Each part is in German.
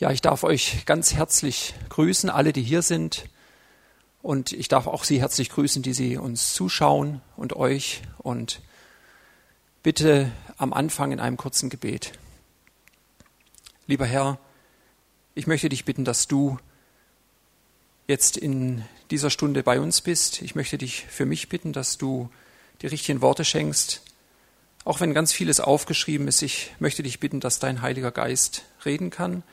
Ja, ich darf euch ganz herzlich grüßen, alle, die hier sind. Und ich darf auch Sie herzlich grüßen, die Sie uns zuschauen und euch. Und bitte am Anfang in einem kurzen Gebet. Lieber Herr, ich möchte dich bitten, dass du jetzt in dieser Stunde bei uns bist. Ich möchte dich für mich bitten, dass du die richtigen Worte schenkst. Auch wenn ganz vieles aufgeschrieben ist, ich möchte dich bitten, dass dein Heiliger Geist reden kann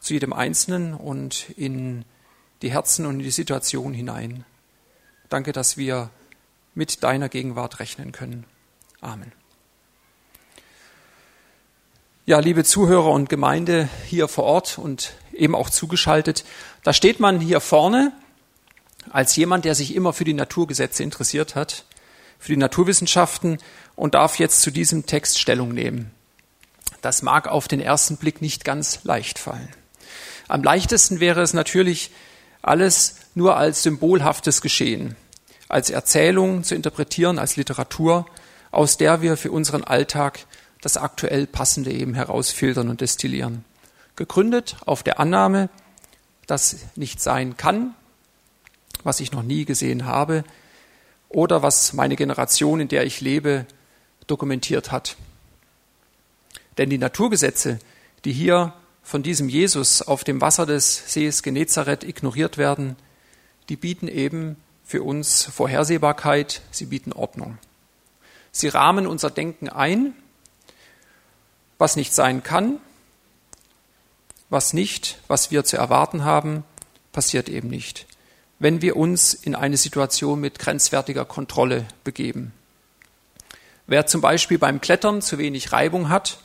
zu jedem Einzelnen und in die Herzen und in die Situation hinein. Danke, dass wir mit deiner Gegenwart rechnen können. Amen. Ja, liebe Zuhörer und Gemeinde hier vor Ort und eben auch zugeschaltet, da steht man hier vorne als jemand, der sich immer für die Naturgesetze interessiert hat, für die Naturwissenschaften und darf jetzt zu diesem Text Stellung nehmen. Das mag auf den ersten Blick nicht ganz leicht fallen. Am leichtesten wäre es natürlich, alles nur als symbolhaftes Geschehen, als Erzählung zu interpretieren, als Literatur, aus der wir für unseren Alltag das aktuell Passende eben herausfiltern und destillieren. Gegründet auf der Annahme, dass nicht sein kann, was ich noch nie gesehen habe, oder was meine Generation, in der ich lebe, dokumentiert hat. Denn die Naturgesetze, die hier von diesem Jesus auf dem Wasser des Sees Genezareth ignoriert werden, die bieten eben für uns Vorhersehbarkeit, sie bieten Ordnung. Sie rahmen unser Denken ein, was nicht sein kann, was nicht, was wir zu erwarten haben, passiert eben nicht, wenn wir uns in eine Situation mit grenzwertiger Kontrolle begeben. Wer zum Beispiel beim Klettern zu wenig Reibung hat,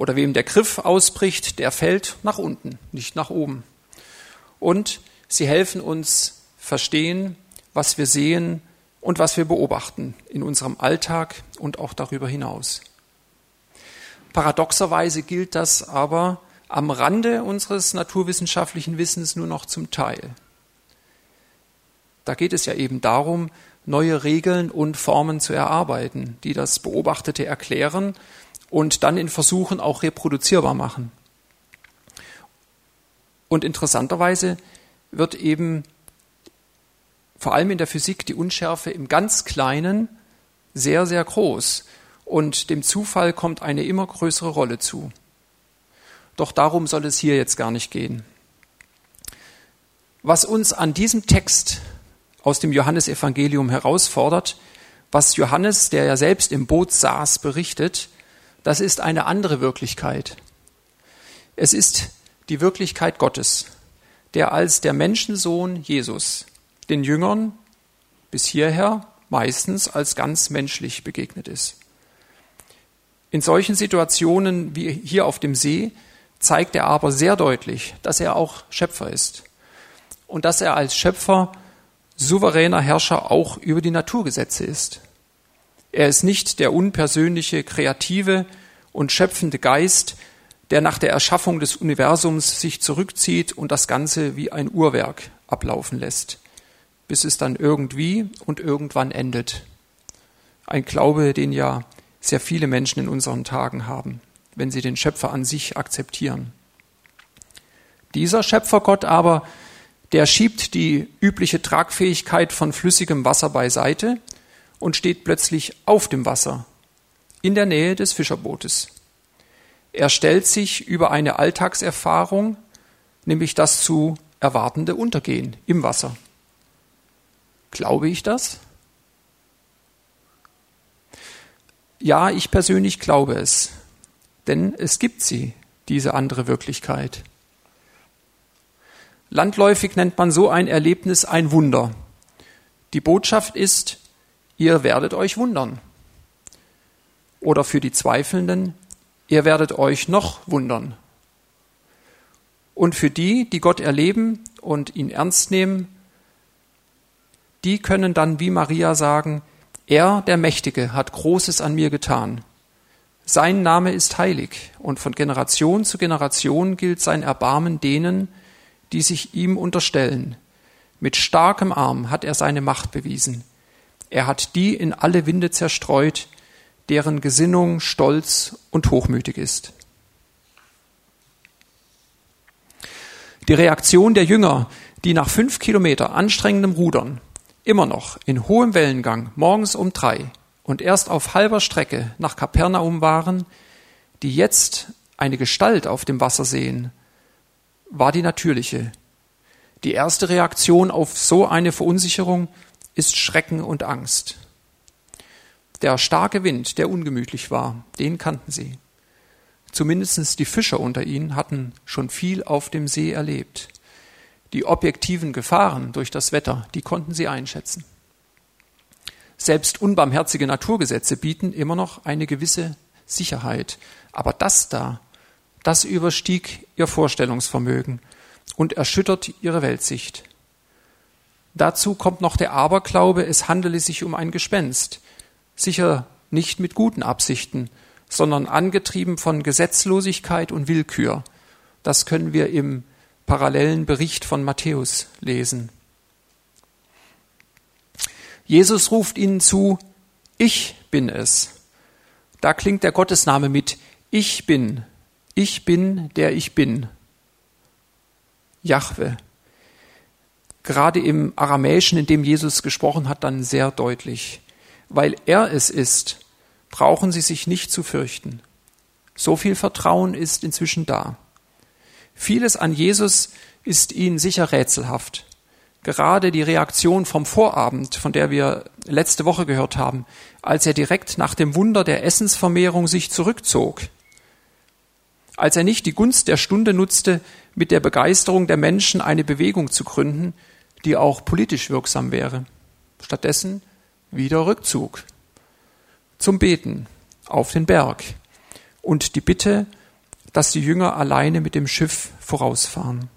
oder wem der Griff ausbricht, der fällt nach unten, nicht nach oben. Und sie helfen uns verstehen, was wir sehen und was wir beobachten in unserem Alltag und auch darüber hinaus. Paradoxerweise gilt das aber am Rande unseres naturwissenschaftlichen Wissens nur noch zum Teil. Da geht es ja eben darum, neue Regeln und Formen zu erarbeiten, die das Beobachtete erklären und dann in Versuchen auch reproduzierbar machen. Und interessanterweise wird eben vor allem in der Physik die Unschärfe im ganz Kleinen sehr, sehr groß und dem Zufall kommt eine immer größere Rolle zu. Doch darum soll es hier jetzt gar nicht gehen. Was uns an diesem Text aus dem Johannesevangelium herausfordert, was Johannes, der ja selbst im Boot saß, berichtet, das ist eine andere Wirklichkeit. Es ist die Wirklichkeit Gottes, der als der Menschensohn Jesus den Jüngern bis hierher meistens als ganz menschlich begegnet ist. In solchen Situationen wie hier auf dem See zeigt er aber sehr deutlich, dass er auch Schöpfer ist und dass er als Schöpfer souveräner Herrscher auch über die Naturgesetze ist. Er ist nicht der unpersönliche, kreative und schöpfende Geist, der nach der Erschaffung des Universums sich zurückzieht und das Ganze wie ein Uhrwerk ablaufen lässt, bis es dann irgendwie und irgendwann endet. Ein Glaube, den ja sehr viele Menschen in unseren Tagen haben, wenn sie den Schöpfer an sich akzeptieren. Dieser Schöpfergott aber, der schiebt die übliche Tragfähigkeit von flüssigem Wasser beiseite und steht plötzlich auf dem Wasser, in der Nähe des Fischerbootes. Er stellt sich über eine Alltagserfahrung, nämlich das zu erwartende Untergehen im Wasser. Glaube ich das? Ja, ich persönlich glaube es, denn es gibt sie, diese andere Wirklichkeit. Landläufig nennt man so ein Erlebnis ein Wunder. Die Botschaft ist, ihr werdet euch wundern. Oder für die Zweifelnden, ihr werdet euch noch wundern. Und für die, die Gott erleben und ihn ernst nehmen, die können dann wie Maria sagen, er, der Mächtige, hat Großes an mir getan. Sein Name ist heilig, und von Generation zu Generation gilt sein Erbarmen denen, die sich ihm unterstellen. Mit starkem Arm hat er seine Macht bewiesen. Er hat die in alle Winde zerstreut, deren Gesinnung stolz und hochmütig ist. Die Reaktion der Jünger, die nach fünf Kilometer anstrengendem Rudern immer noch in hohem Wellengang morgens um drei und erst auf halber Strecke nach Kapernaum waren, die jetzt eine Gestalt auf dem Wasser sehen, war die natürliche. Die erste Reaktion auf so eine Verunsicherung ist Schrecken und Angst. Der starke Wind, der ungemütlich war, den kannten sie. Zumindest die Fischer unter ihnen hatten schon viel auf dem See erlebt. Die objektiven Gefahren durch das Wetter, die konnten sie einschätzen. Selbst unbarmherzige Naturgesetze bieten immer noch eine gewisse Sicherheit. Aber das da, das überstieg ihr Vorstellungsvermögen und erschüttert ihre Weltsicht. Dazu kommt noch der Aberglaube, es handele sich um ein Gespenst, sicher nicht mit guten Absichten, sondern angetrieben von Gesetzlosigkeit und Willkür. Das können wir im parallelen Bericht von Matthäus lesen. Jesus ruft ihnen zu, ich bin es. Da klingt der Gottesname mit, ich bin, ich bin, der ich bin. Jahwe. Gerade im Aramäischen, in dem Jesus gesprochen hat, dann sehr deutlich. Weil er es ist, brauchen sie sich nicht zu fürchten. So viel Vertrauen ist inzwischen da. Vieles an Jesus ist ihnen sicher rätselhaft gerade die Reaktion vom Vorabend, von der wir letzte Woche gehört haben, als er direkt nach dem Wunder der Essensvermehrung sich zurückzog, als er nicht die Gunst der Stunde nutzte, mit der Begeisterung der Menschen eine Bewegung zu gründen, die auch politisch wirksam wäre. Stattdessen wieder Rückzug zum Beten auf den Berg und die Bitte, dass die Jünger alleine mit dem Schiff vorausfahren.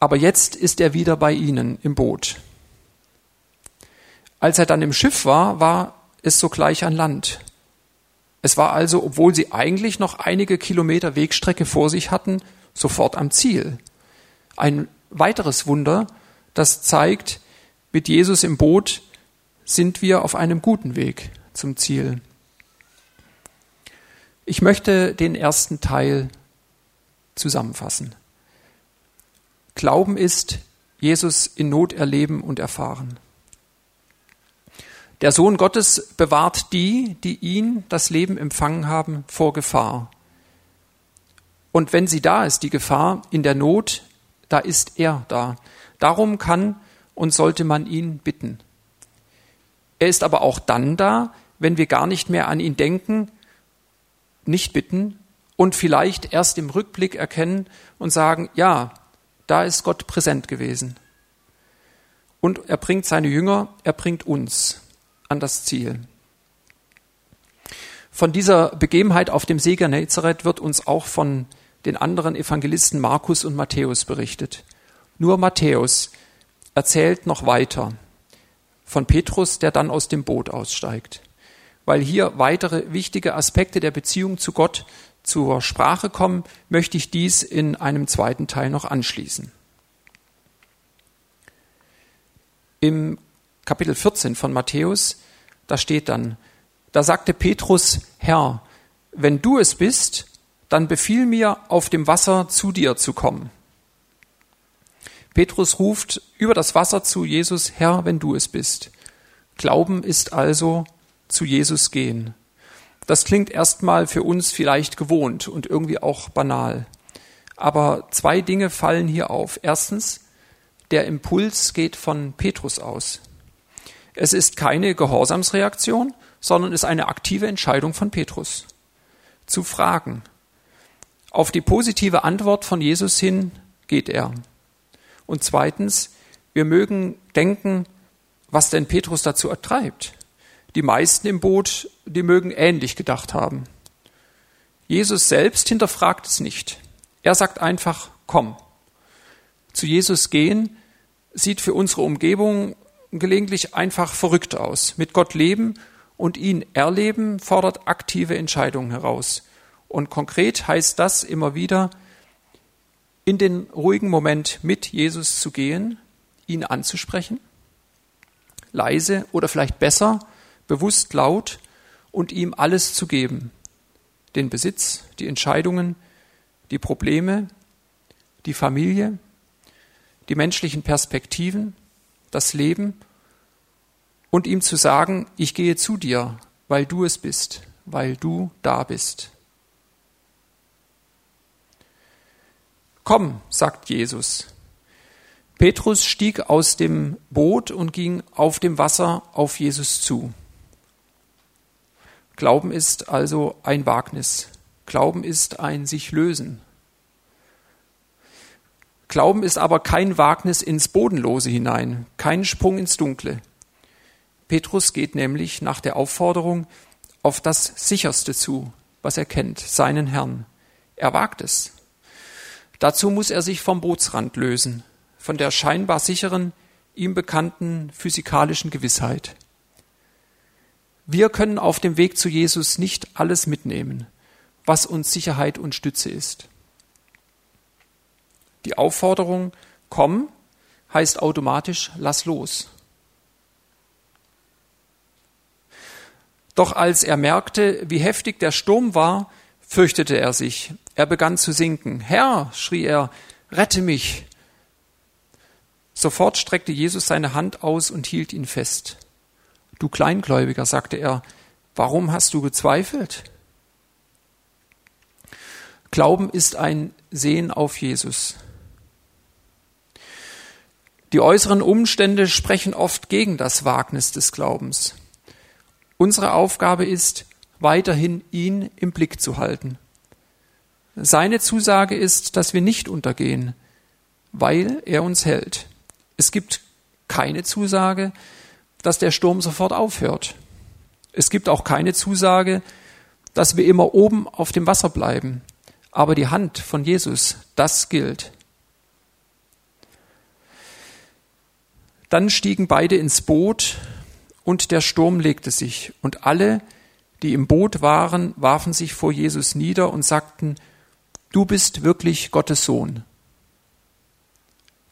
Aber jetzt ist er wieder bei ihnen im Boot. Als er dann im Schiff war, war es sogleich an Land. Es war also, obwohl sie eigentlich noch einige Kilometer Wegstrecke vor sich hatten, sofort am Ziel. Ein weiteres Wunder, das zeigt, mit Jesus im Boot sind wir auf einem guten Weg zum Ziel. Ich möchte den ersten Teil zusammenfassen. Glauben ist, Jesus in Not erleben und erfahren. Der Sohn Gottes bewahrt die, die ihn, das Leben empfangen haben, vor Gefahr. Und wenn sie da ist, die Gefahr in der Not, da ist er da. Darum kann und sollte man ihn bitten. Er ist aber auch dann da, wenn wir gar nicht mehr an ihn denken, nicht bitten und vielleicht erst im Rückblick erkennen und sagen, ja, da ist Gott präsent gewesen. Und er bringt seine Jünger, er bringt uns an das Ziel. Von dieser Begebenheit auf dem See Genezareth wird uns auch von den anderen Evangelisten Markus und Matthäus berichtet. Nur Matthäus erzählt noch weiter von Petrus, der dann aus dem Boot aussteigt, weil hier weitere wichtige Aspekte der Beziehung zu Gott zur Sprache kommen, möchte ich dies in einem zweiten Teil noch anschließen. Im Kapitel 14 von Matthäus, da steht dann, da sagte Petrus, Herr, wenn du es bist, dann befiehl mir, auf dem Wasser zu dir zu kommen. Petrus ruft über das Wasser zu Jesus, Herr, wenn du es bist. Glauben ist also zu Jesus gehen. Das klingt erstmal für uns vielleicht gewohnt und irgendwie auch banal. Aber zwei Dinge fallen hier auf. Erstens, der Impuls geht von Petrus aus. Es ist keine Gehorsamsreaktion, sondern ist eine aktive Entscheidung von Petrus. Zu fragen. Auf die positive Antwort von Jesus hin geht er. Und zweitens, wir mögen denken, was denn Petrus dazu ertreibt. Die meisten im Boot, die mögen ähnlich gedacht haben. Jesus selbst hinterfragt es nicht. Er sagt einfach, komm. Zu Jesus gehen sieht für unsere Umgebung gelegentlich einfach verrückt aus. Mit Gott leben und ihn erleben fordert aktive Entscheidungen heraus. Und konkret heißt das immer wieder, in den ruhigen Moment mit Jesus zu gehen, ihn anzusprechen, leise oder vielleicht besser, bewusst laut und ihm alles zu geben. Den Besitz, die Entscheidungen, die Probleme, die Familie, die menschlichen Perspektiven, das Leben und ihm zu sagen, ich gehe zu dir, weil du es bist, weil du da bist. Komm, sagt Jesus. Petrus stieg aus dem Boot und ging auf dem Wasser auf Jesus zu. Glauben ist also ein Wagnis. Glauben ist ein sich lösen. Glauben ist aber kein Wagnis ins Bodenlose hinein, kein Sprung ins Dunkle. Petrus geht nämlich nach der Aufforderung auf das Sicherste zu, was er kennt, seinen Herrn. Er wagt es. Dazu muss er sich vom Bootsrand lösen, von der scheinbar sicheren, ihm bekannten physikalischen Gewissheit. Wir können auf dem Weg zu Jesus nicht alles mitnehmen, was uns Sicherheit und Stütze ist. Die Aufforderung, komm, heißt automatisch, lass los. Doch als er merkte, wie heftig der Sturm war, fürchtete er sich. Er begann zu sinken. Herr, schrie er, rette mich. Sofort streckte Jesus seine Hand aus und hielt ihn fest. Du Kleingläubiger, sagte er, warum hast du gezweifelt? Glauben ist ein Sehen auf Jesus. Die äußeren Umstände sprechen oft gegen das Wagnis des Glaubens. Unsere Aufgabe ist, weiterhin ihn im Blick zu halten. Seine Zusage ist, dass wir nicht untergehen, weil er uns hält. Es gibt keine Zusage, dass der Sturm sofort aufhört. Es gibt auch keine Zusage, dass wir immer oben auf dem Wasser bleiben. Aber die Hand von Jesus, das gilt. Dann stiegen beide ins Boot und der Sturm legte sich und alle, die im Boot waren, warfen sich vor Jesus nieder und sagten, du bist wirklich Gottes Sohn.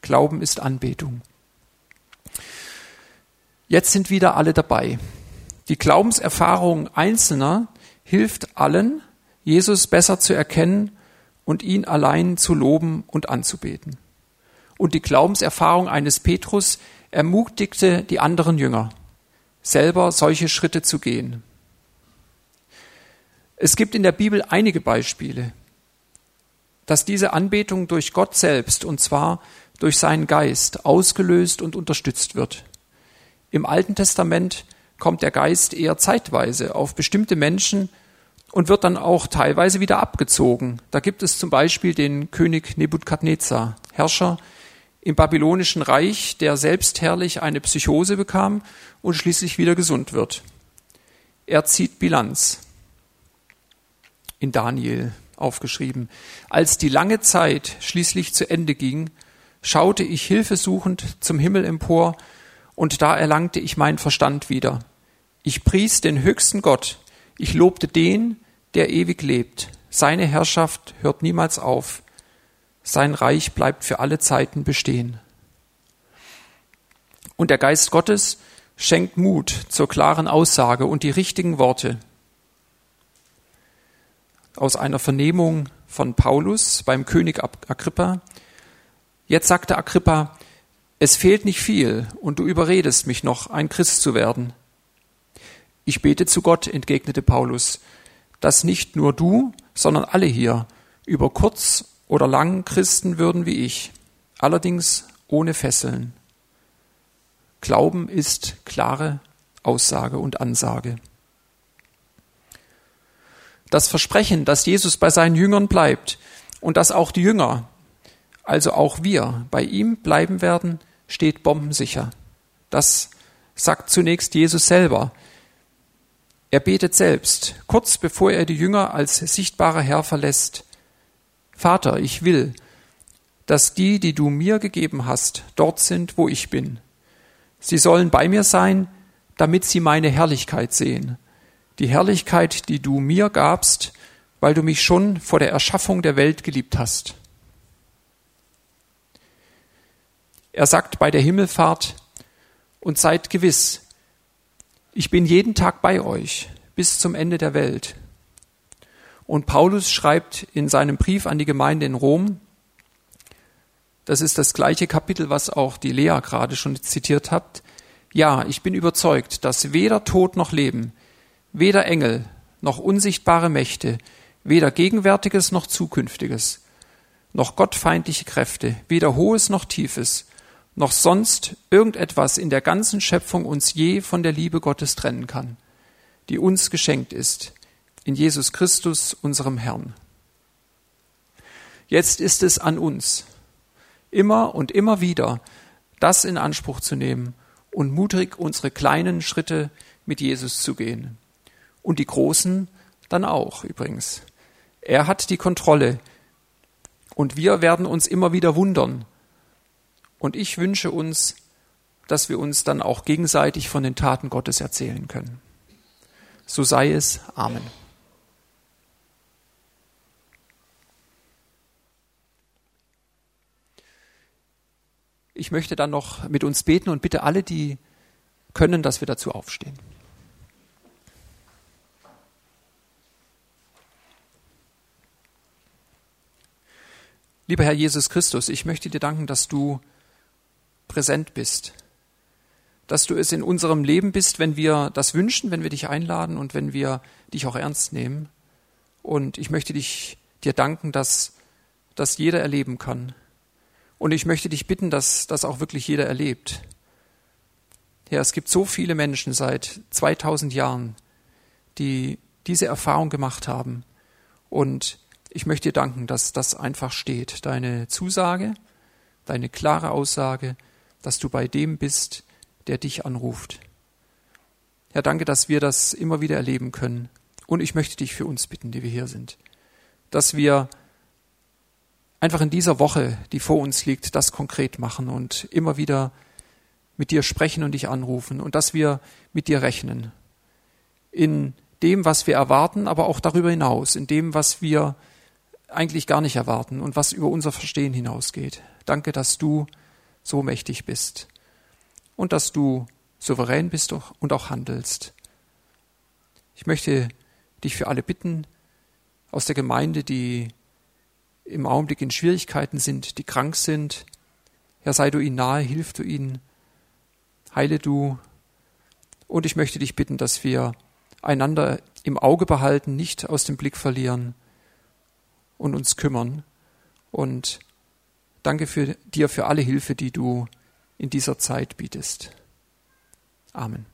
Glauben ist Anbetung. Jetzt sind wieder alle dabei. Die Glaubenserfahrung Einzelner hilft allen, Jesus besser zu erkennen und ihn allein zu loben und anzubeten. Und die Glaubenserfahrung eines Petrus ermutigte die anderen Jünger, selber solche Schritte zu gehen. Es gibt in der Bibel einige Beispiele, dass diese Anbetung durch Gott selbst, und zwar durch seinen Geist, ausgelöst und unterstützt wird. Im Alten Testament kommt der Geist eher zeitweise auf bestimmte Menschen und wird dann auch teilweise wieder abgezogen. Da gibt es zum Beispiel den König Nebukadnezar, Herrscher im babylonischen Reich, der selbstherrlich eine Psychose bekam und schließlich wieder gesund wird. Er zieht Bilanz in Daniel aufgeschrieben. Als die lange Zeit schließlich zu Ende ging, schaute ich hilfesuchend zum Himmel empor, und da erlangte ich meinen Verstand wieder. Ich pries den höchsten Gott, ich lobte den, der ewig lebt. Seine Herrschaft hört niemals auf, sein Reich bleibt für alle Zeiten bestehen. Und der Geist Gottes schenkt Mut zur klaren Aussage und die richtigen Worte aus einer Vernehmung von Paulus beim König Agrippa. Jetzt sagte Agrippa, es fehlt nicht viel und du überredest mich noch, ein Christ zu werden. Ich bete zu Gott, entgegnete Paulus, dass nicht nur du, sondern alle hier über kurz oder lang Christen würden wie ich, allerdings ohne Fesseln. Glauben ist klare Aussage und Ansage. Das Versprechen, dass Jesus bei seinen Jüngern bleibt und dass auch die Jünger, also auch wir, bei ihm bleiben werden, steht bombensicher. Das sagt zunächst Jesus selber. Er betet selbst, kurz bevor er die Jünger als sichtbarer Herr verlässt. Vater, ich will, dass die, die du mir gegeben hast, dort sind, wo ich bin. Sie sollen bei mir sein, damit sie meine Herrlichkeit sehen die Herrlichkeit, die du mir gabst, weil du mich schon vor der Erschaffung der Welt geliebt hast. Er sagt bei der Himmelfahrt, und seid gewiss, ich bin jeden Tag bei euch bis zum Ende der Welt. Und Paulus schreibt in seinem Brief an die Gemeinde in Rom, Das ist das gleiche Kapitel, was auch die Lea gerade schon zitiert hat. Ja, ich bin überzeugt, dass weder Tod noch Leben, weder Engel noch unsichtbare Mächte, weder Gegenwärtiges noch Zukünftiges, noch gottfeindliche Kräfte, weder Hohes noch Tiefes, noch sonst irgendetwas in der ganzen Schöpfung uns je von der Liebe Gottes trennen kann, die uns geschenkt ist, in Jesus Christus, unserem Herrn. Jetzt ist es an uns, immer und immer wieder das in Anspruch zu nehmen und mutig unsere kleinen Schritte mit Jesus zu gehen. Und die großen dann auch übrigens. Er hat die Kontrolle und wir werden uns immer wieder wundern. Und ich wünsche uns, dass wir uns dann auch gegenseitig von den Taten Gottes erzählen können. So sei es. Amen. Ich möchte dann noch mit uns beten und bitte alle, die können, dass wir dazu aufstehen. Lieber Herr Jesus Christus, ich möchte dir danken, dass du präsent bist, dass du es in unserem Leben bist, wenn wir das wünschen, wenn wir dich einladen und wenn wir dich auch ernst nehmen. Und ich möchte dich dir danken, dass das jeder erleben kann, und ich möchte dich bitten, dass das auch wirklich jeder erlebt. Ja, es gibt so viele Menschen seit 2000 Jahren, die diese Erfahrung gemacht haben. Und ich möchte dir danken, dass das einfach steht. Deine Zusage, deine klare Aussage, dass du bei dem bist, der dich anruft. Ja, danke, dass wir das immer wieder erleben können. Und ich möchte dich für uns bitten, die wir hier sind, dass wir einfach in dieser Woche, die vor uns liegt, das konkret machen und immer wieder mit dir sprechen und dich anrufen und dass wir mit dir rechnen. In dem, was wir erwarten, aber auch darüber hinaus, in dem, was wir eigentlich gar nicht erwarten und was über unser Verstehen hinausgeht. Danke, dass du so mächtig bist und dass du souverän bist und auch handelst. Ich möchte dich für alle bitten aus der Gemeinde, die im Augenblick in Schwierigkeiten sind, die krank sind. Herr, sei du ihnen nahe, hilf du ihnen, heile du. Und ich möchte dich bitten, dass wir einander im Auge behalten, nicht aus dem Blick verlieren und uns kümmern. Und danke für dir für alle Hilfe, die du in dieser Zeit bietest. Amen.